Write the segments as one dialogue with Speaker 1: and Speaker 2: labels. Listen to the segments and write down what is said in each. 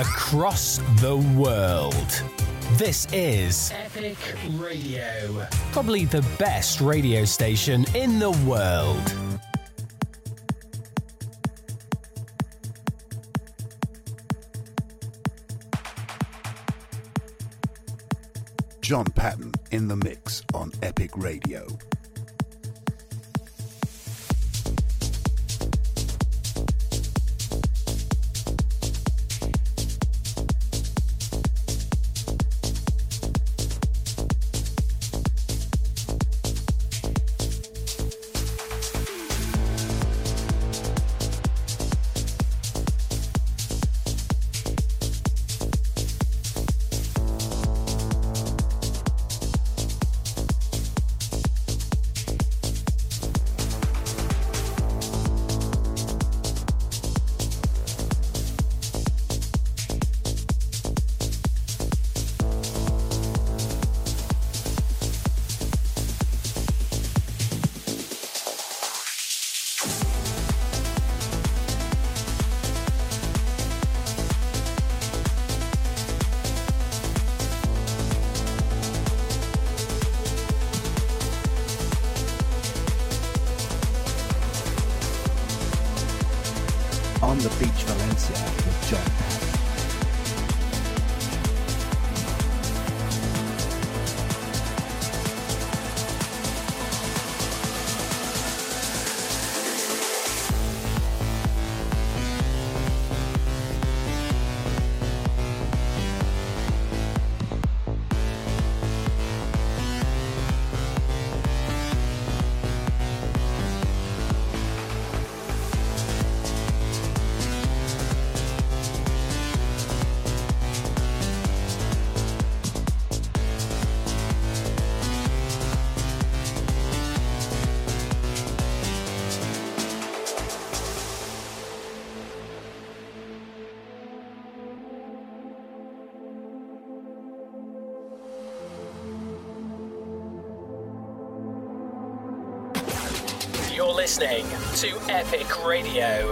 Speaker 1: across the world. This is
Speaker 2: Epic Radio.
Speaker 1: probably the best radio station in the world.
Speaker 3: John Patton in the mix on Epic Radio.
Speaker 2: Radio,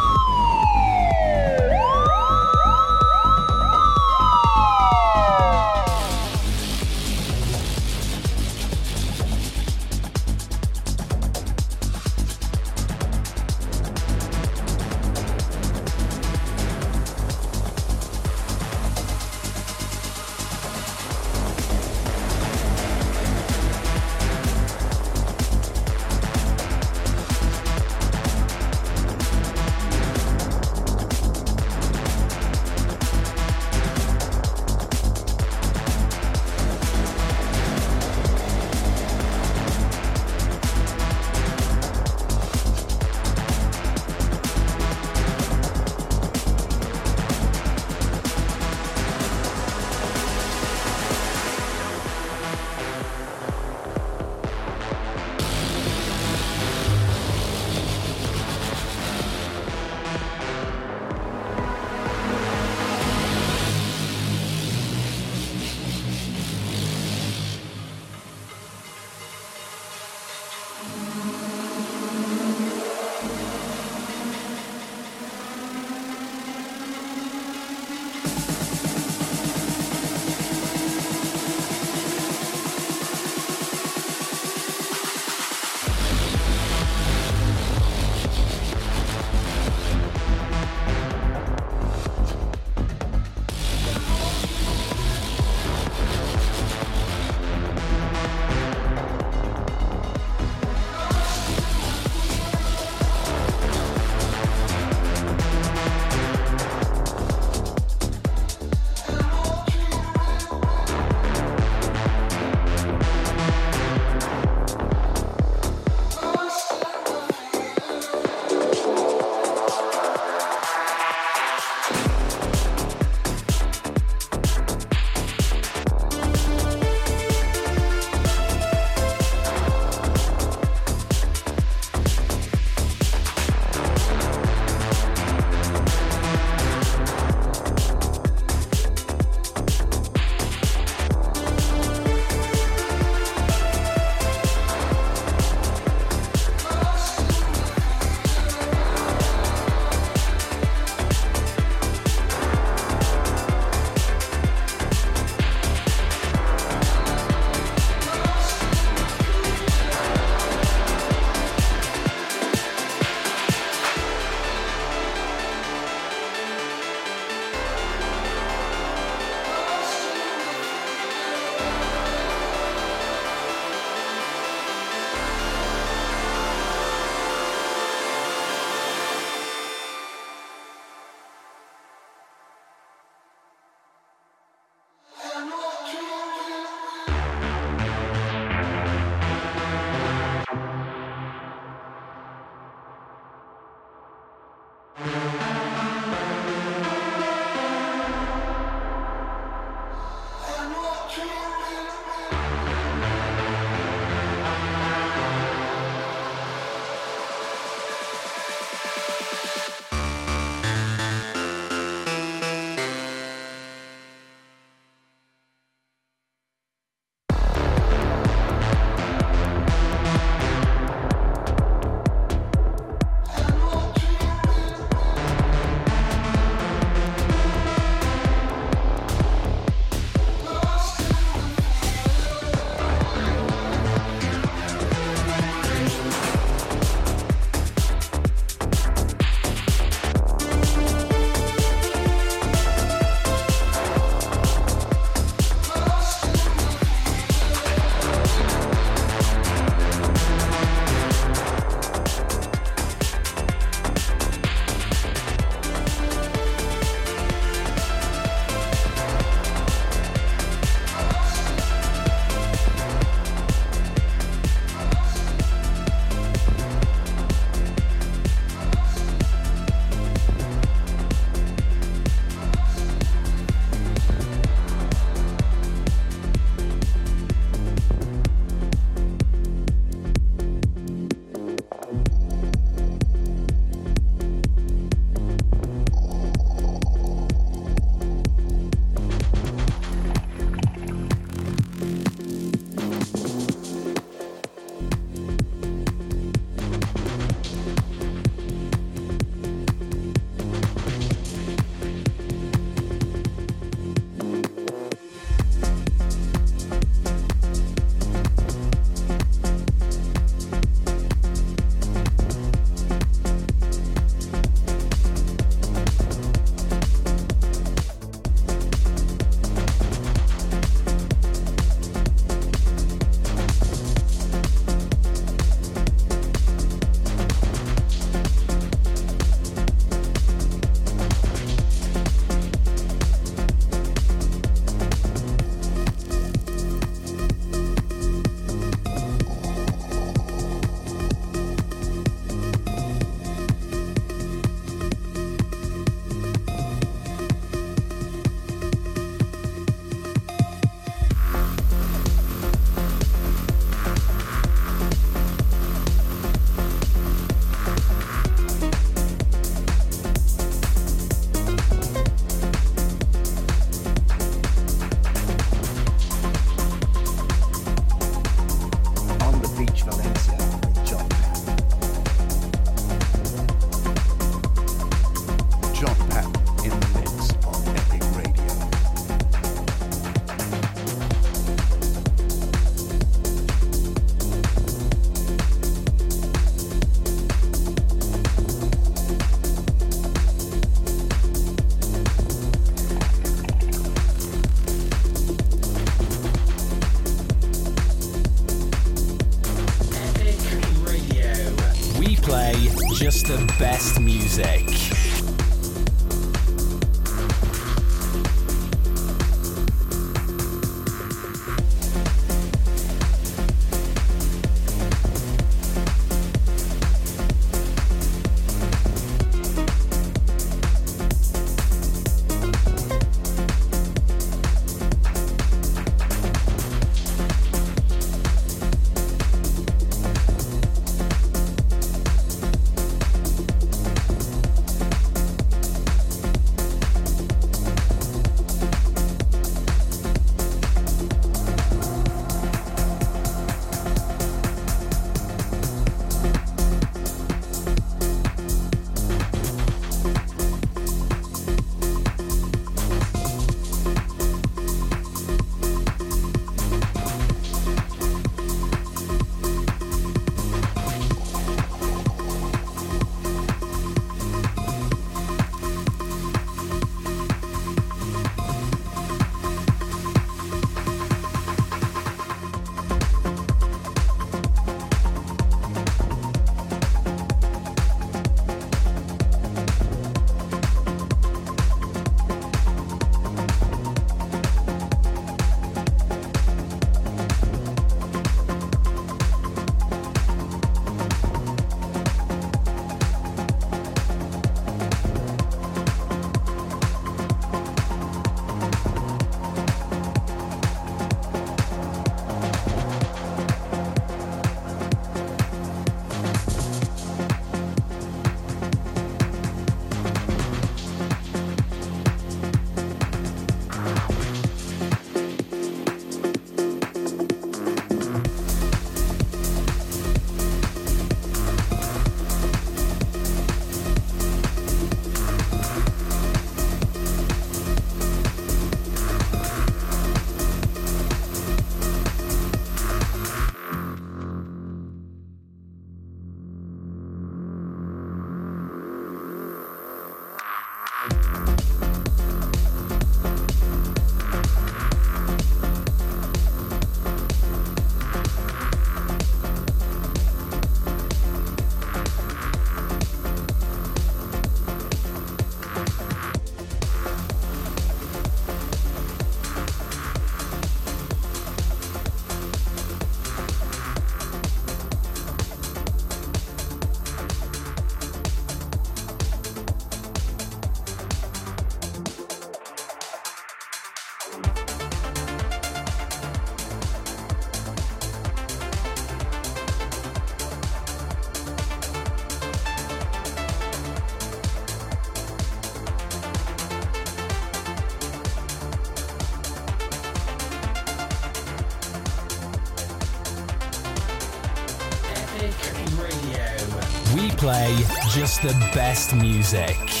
Speaker 1: just the best music.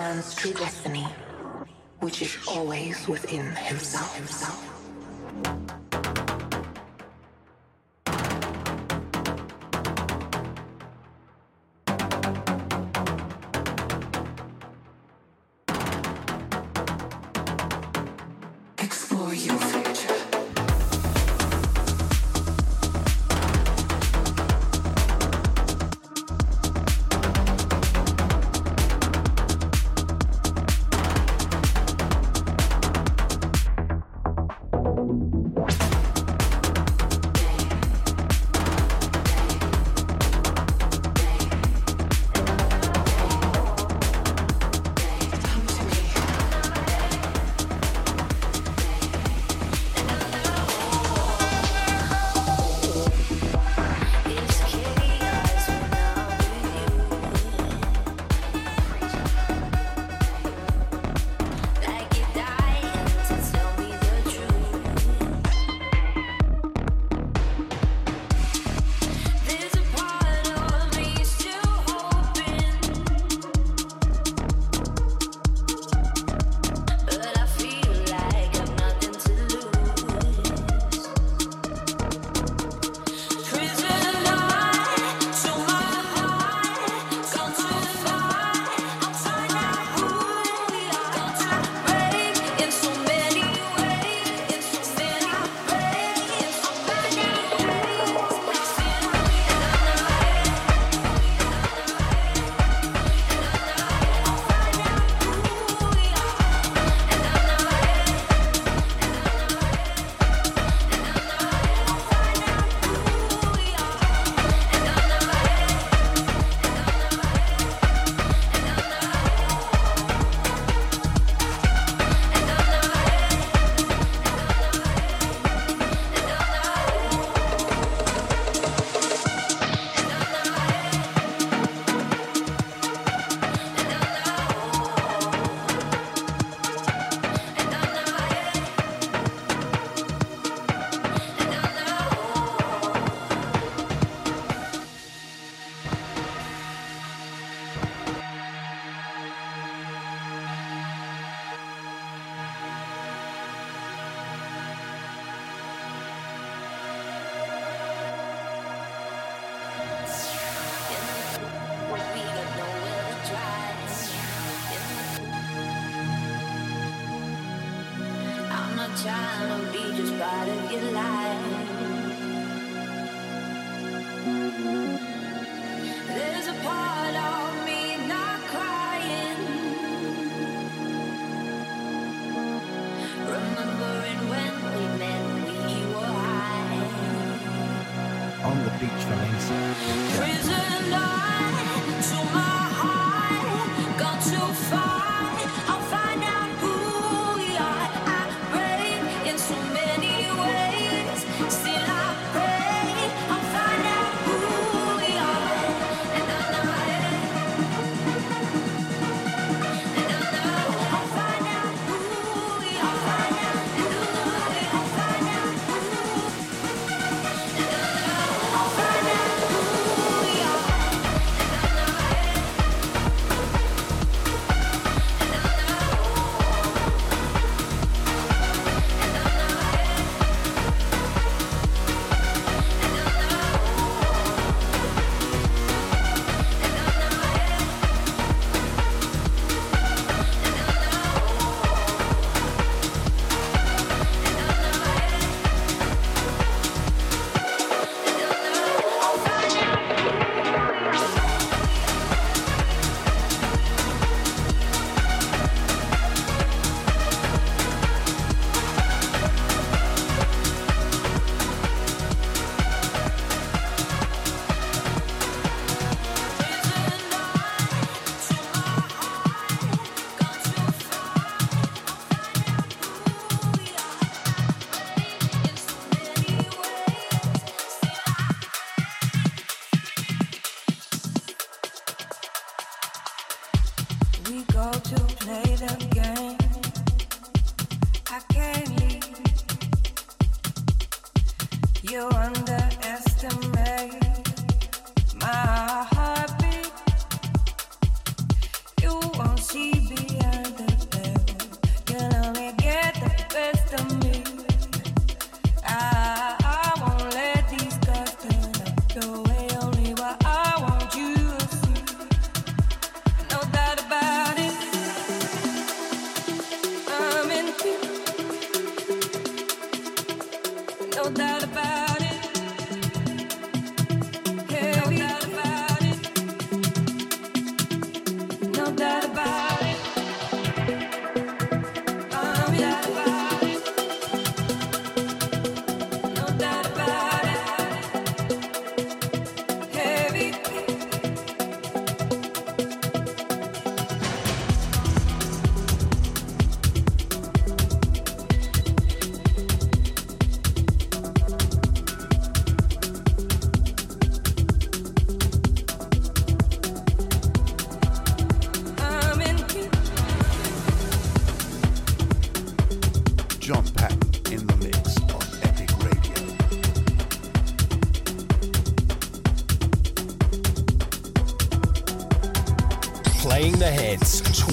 Speaker 4: man's true destiny, which is always within himself. himself. Explore your future.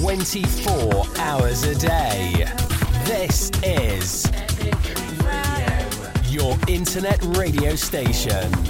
Speaker 5: 24 hours a day. This is your internet radio station.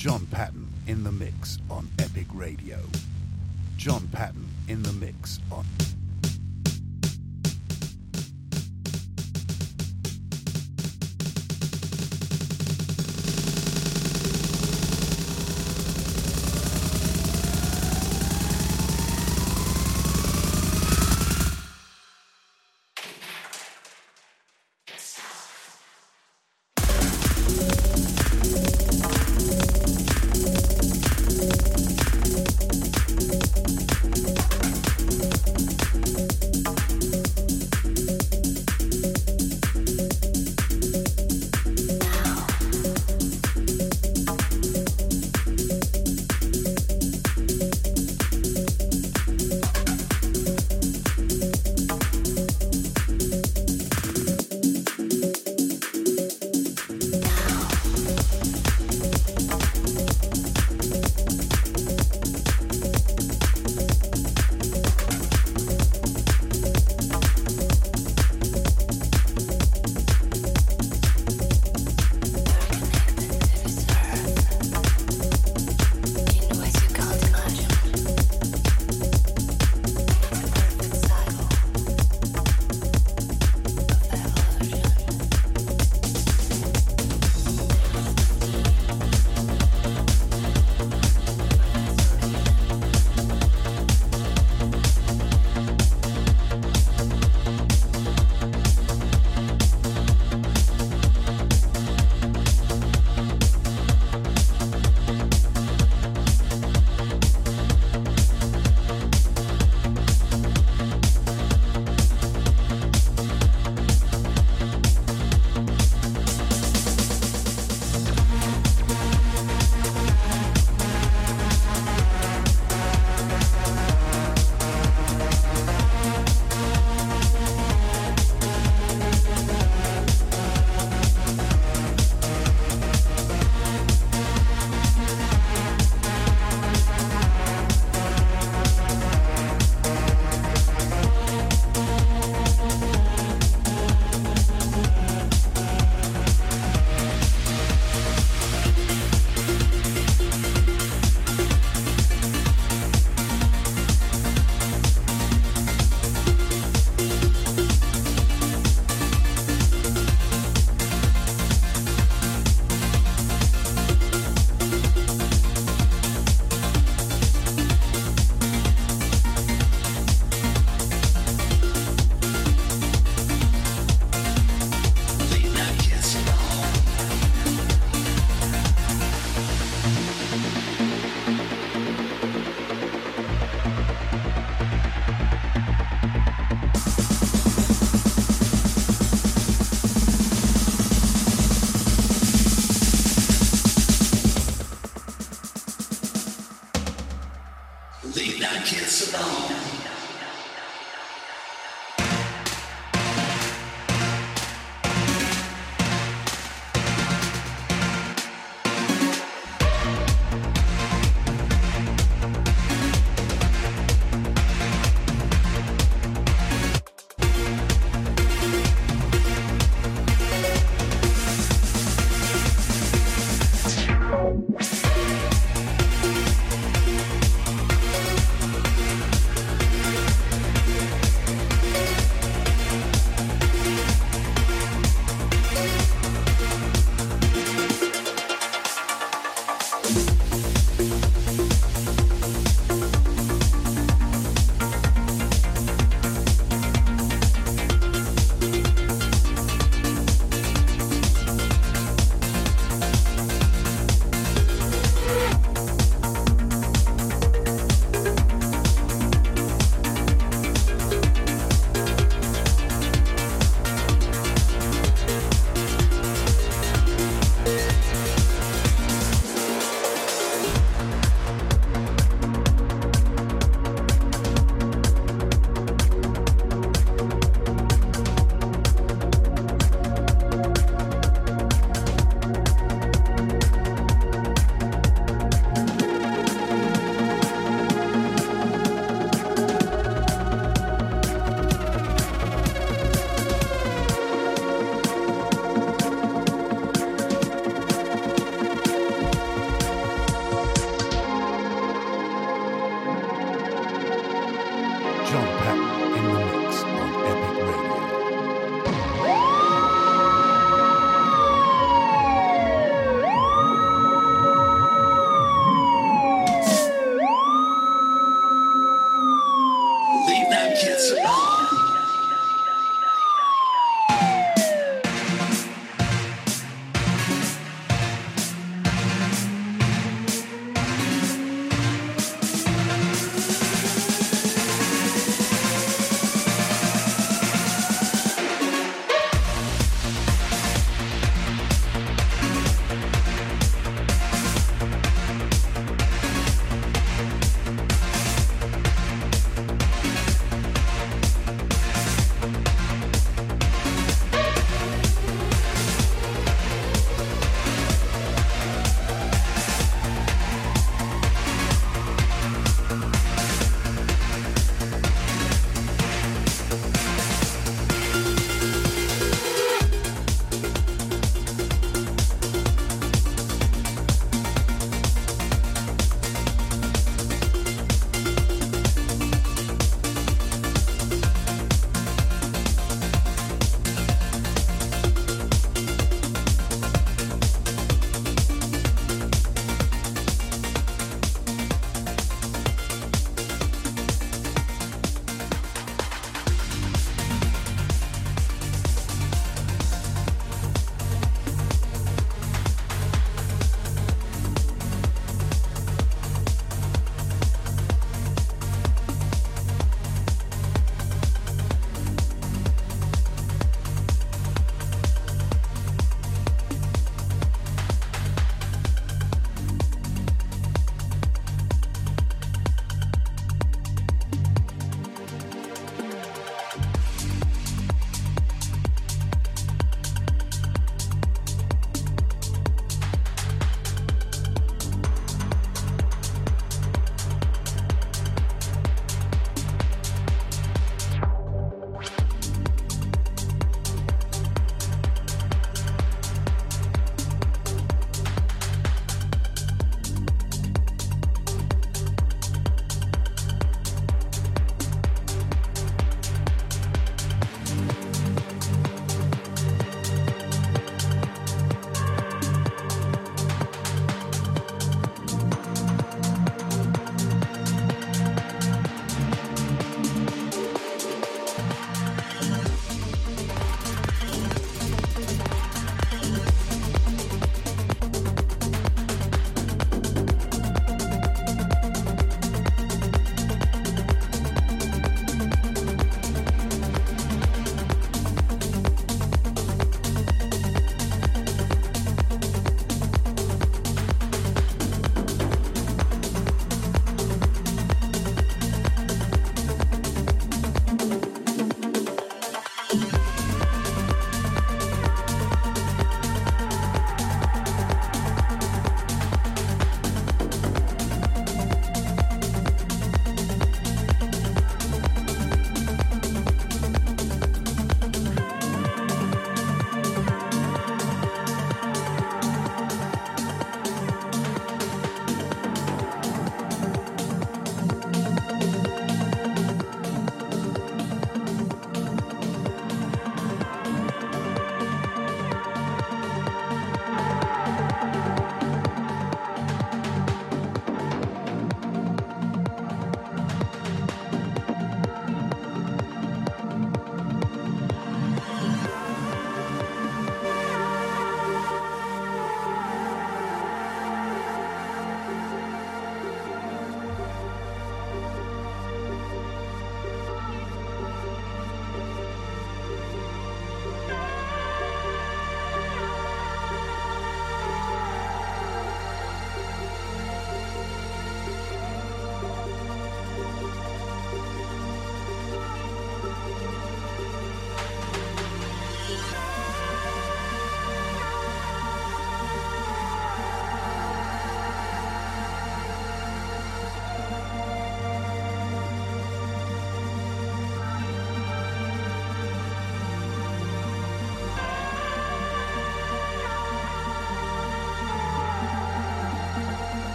Speaker 3: John Patton in the mix on Epic Radio. John Patton in the mix on.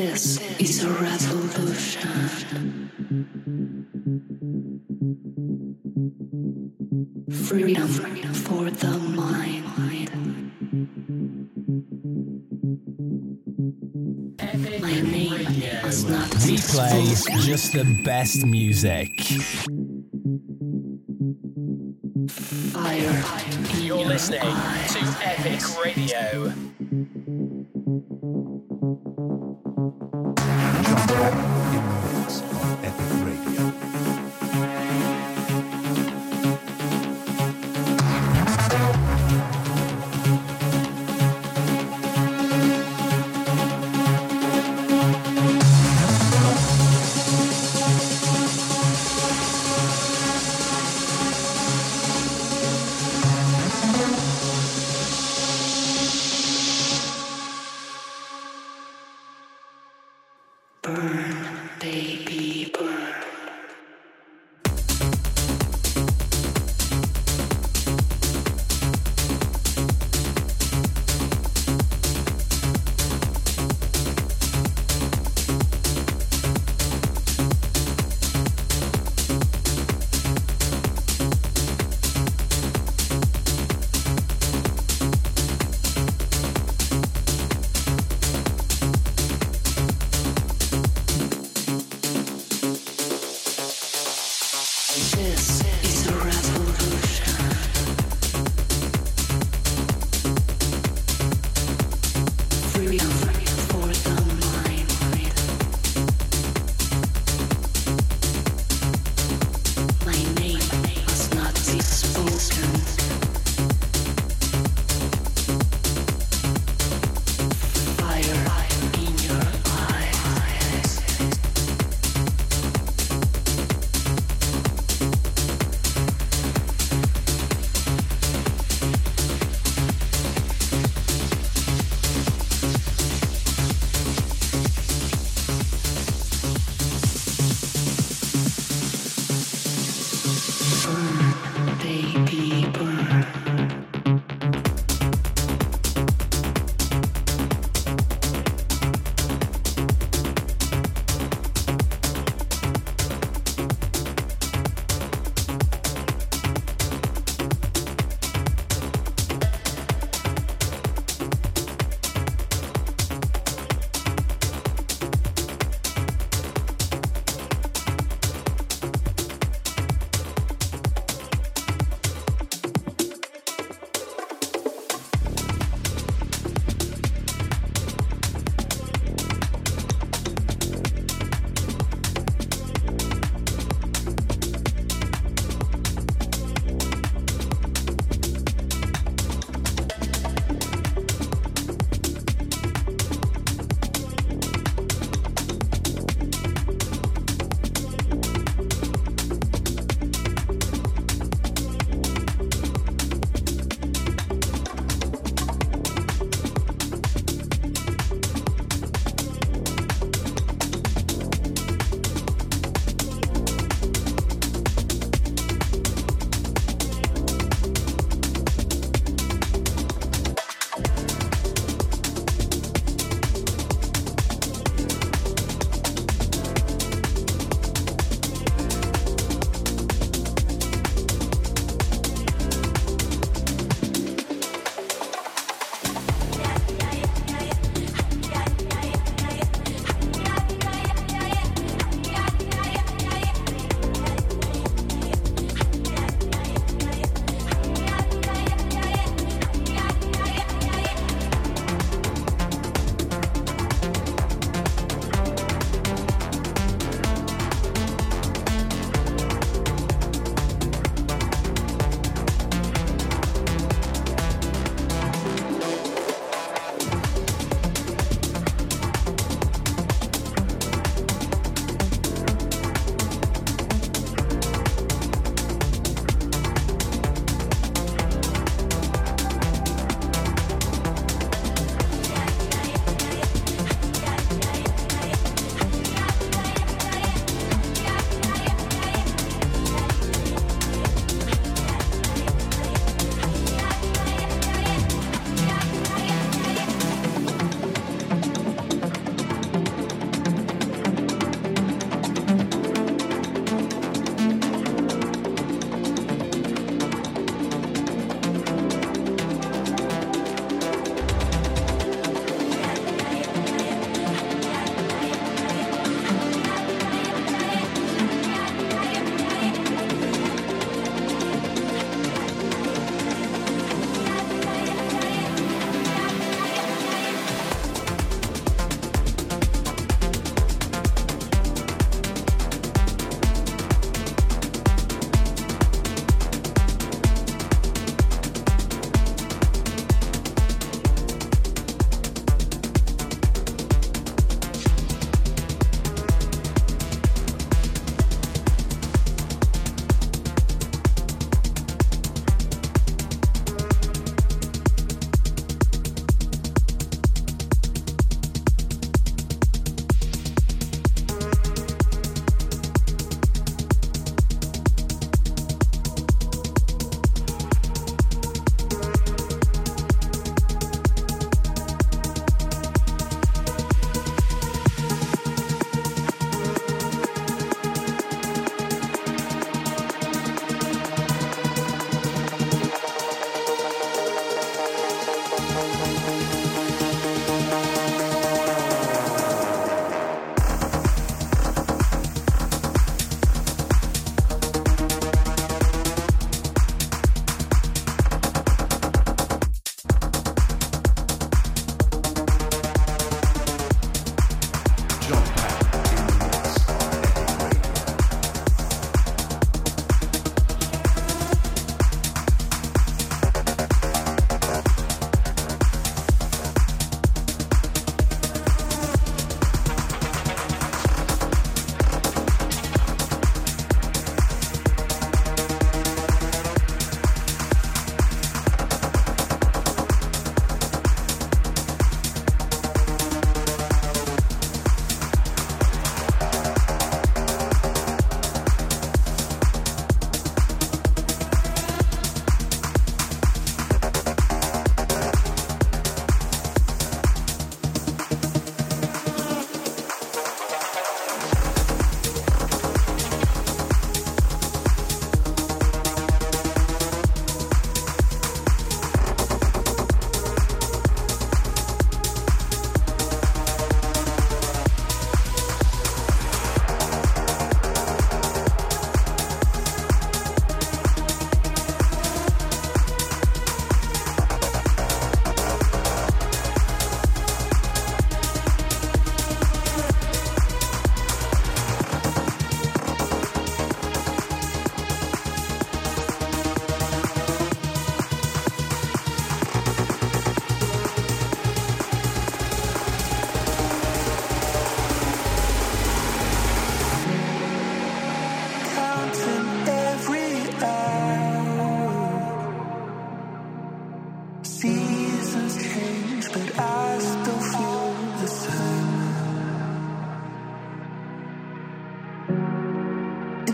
Speaker 6: This is a revolution. Freedom for the mind. My name is not
Speaker 1: We play just the best music.
Speaker 6: fire.
Speaker 2: You're listening to Epic Radio.
Speaker 3: John Burn,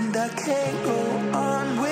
Speaker 3: and I can't
Speaker 6: go on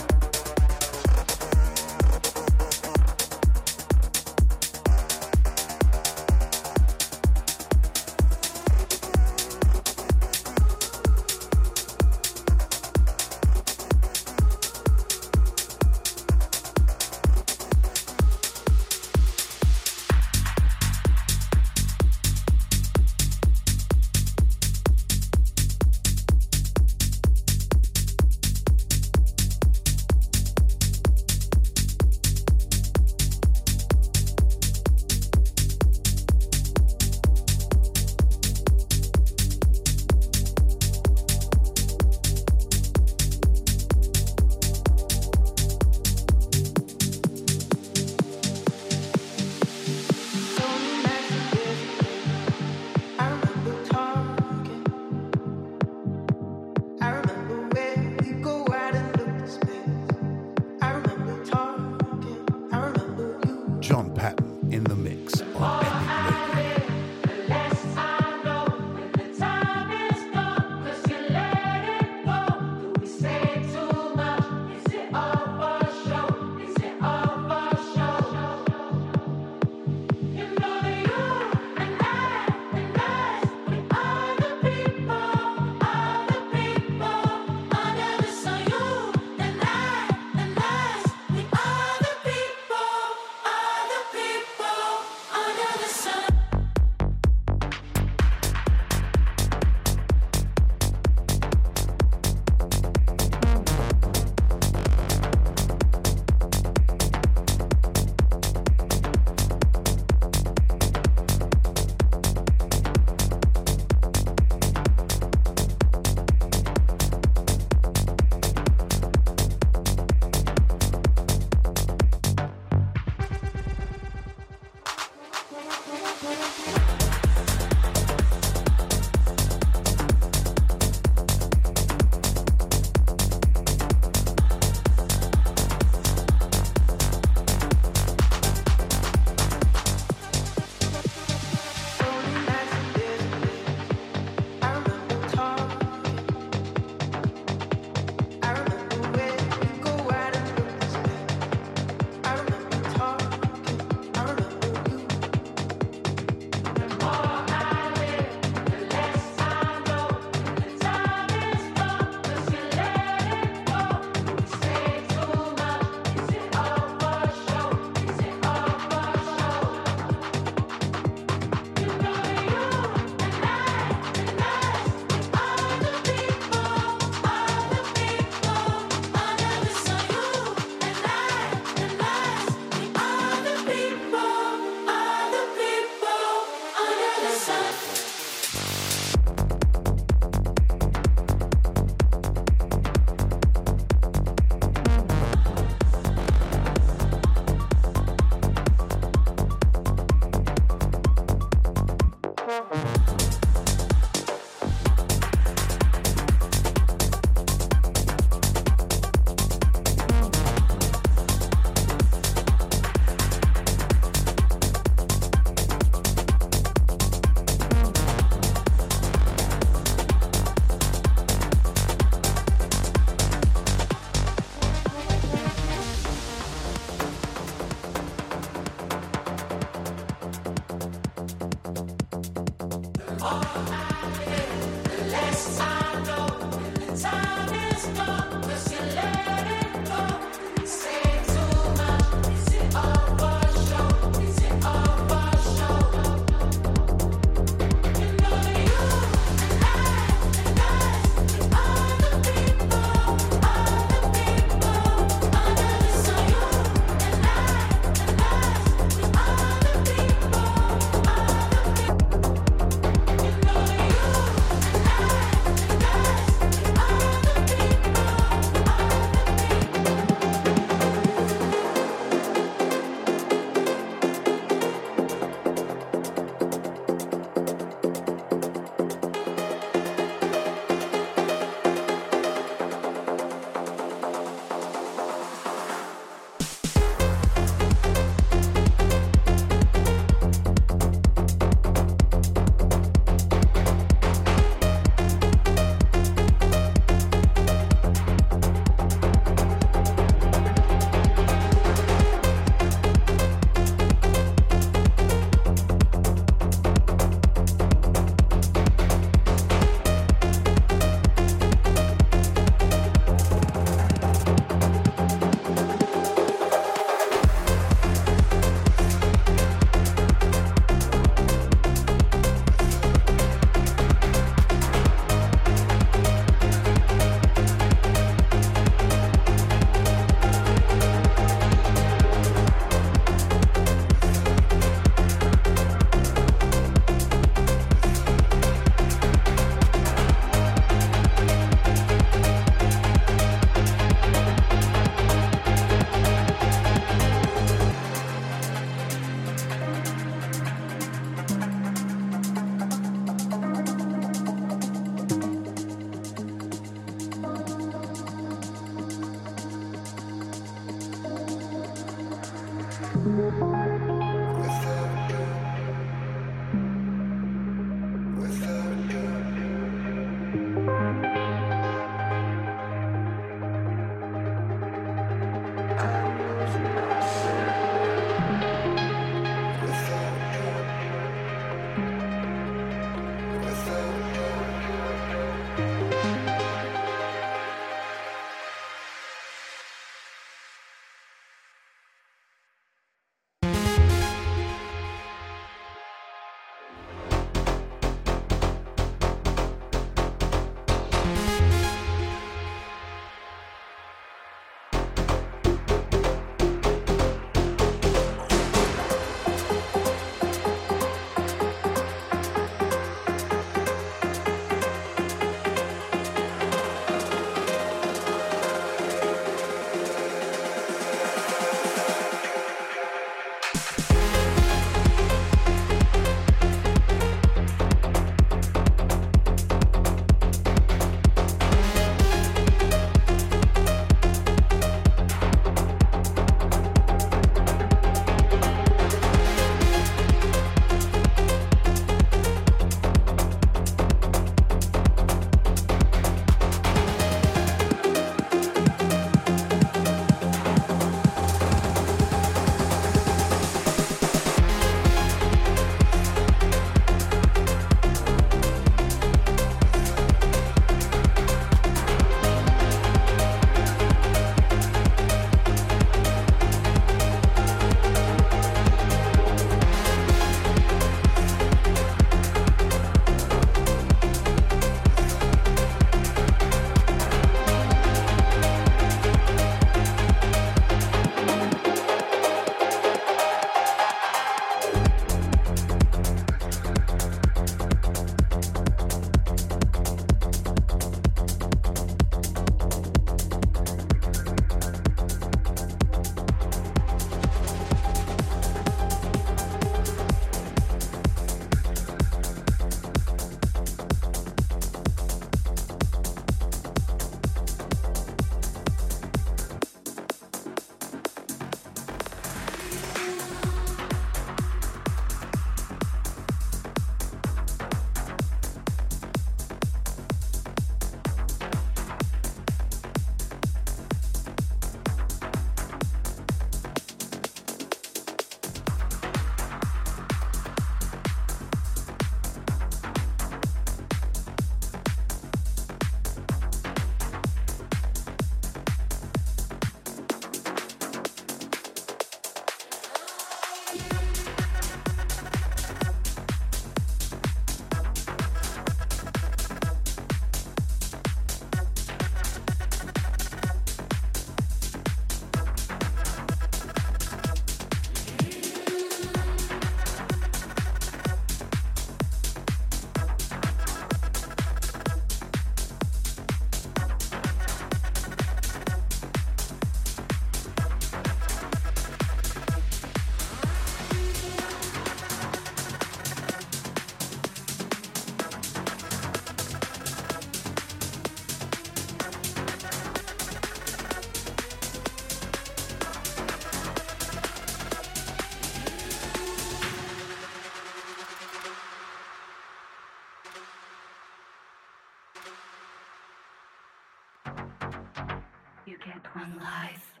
Speaker 6: get one life.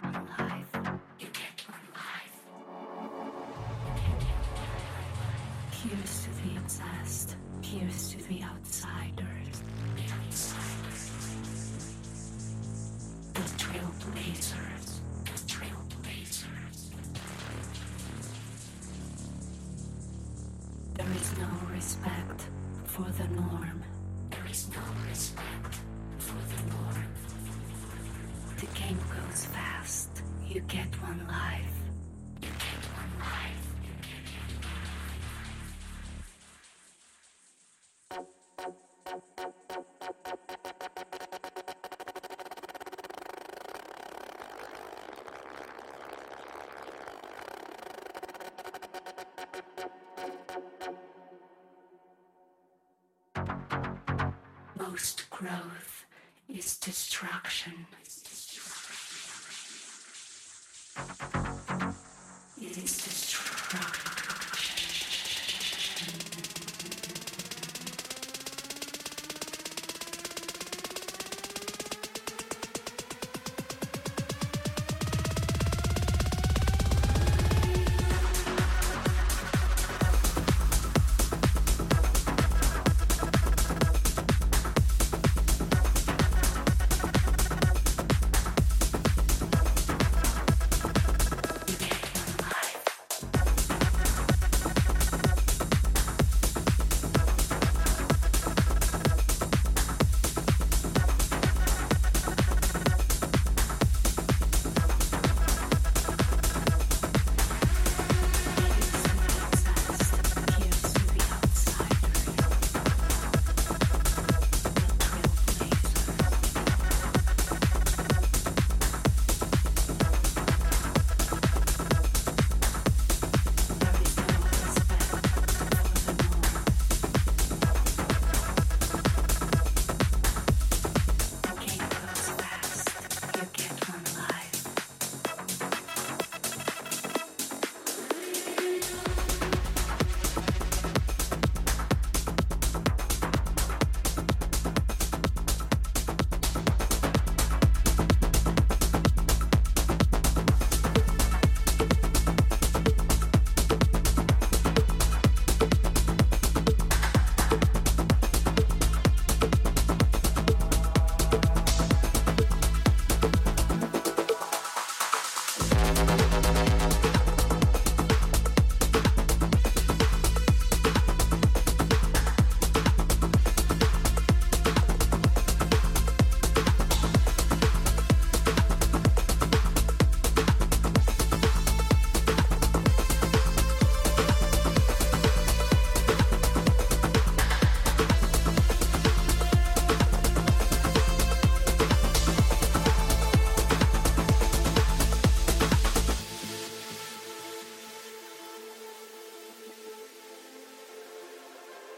Speaker 6: One life. You get one life. Here's to the obsessed. Here's to the outsiders. The outsiders. The trailblazers. The trailblazers. There is no respect for the norm. There is no respect for the norm. The game goes fast. You get one life. You get. Most growth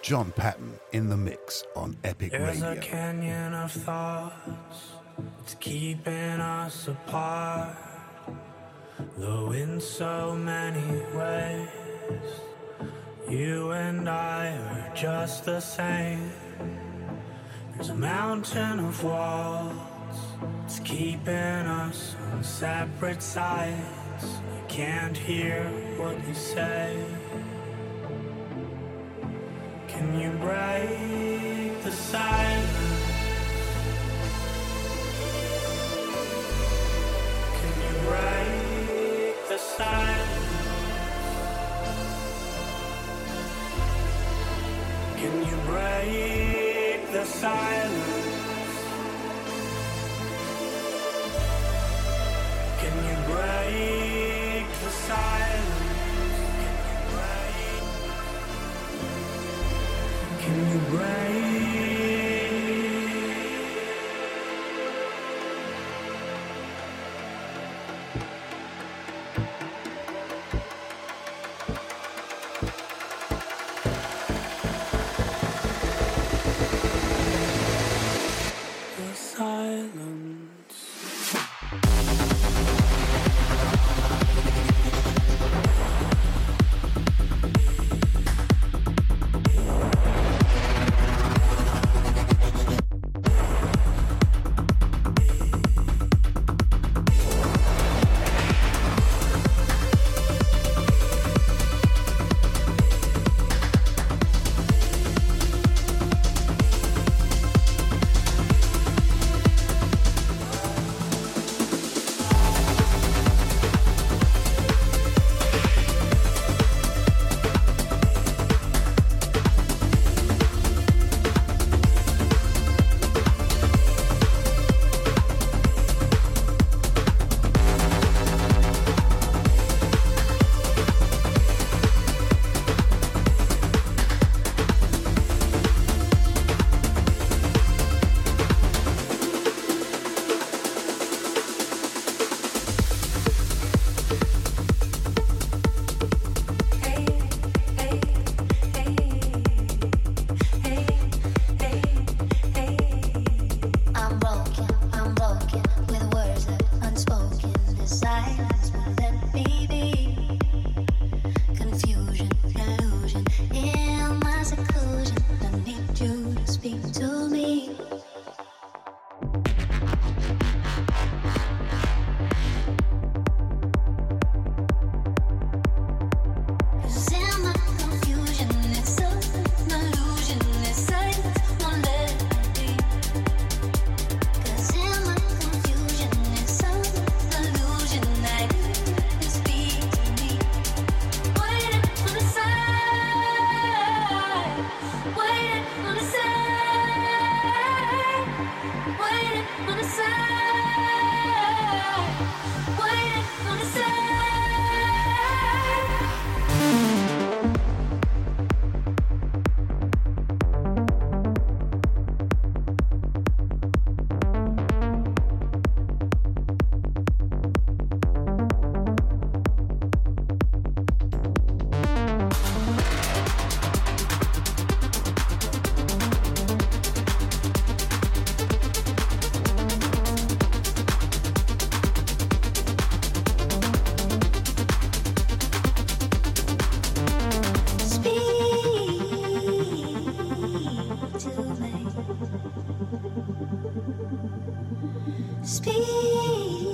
Speaker 3: John Patton in the mix on Epic
Speaker 7: There's a
Speaker 3: Radio.
Speaker 7: canyon of thoughts, it's keeping us apart. Though in so many ways, you and I are just the same. There's a mountain of walls, it's keeping us on separate sides. I can't hear what you say. Can you break the silence? Can you break the silence? Can you break the silence? Can you break the silence? Can
Speaker 8: How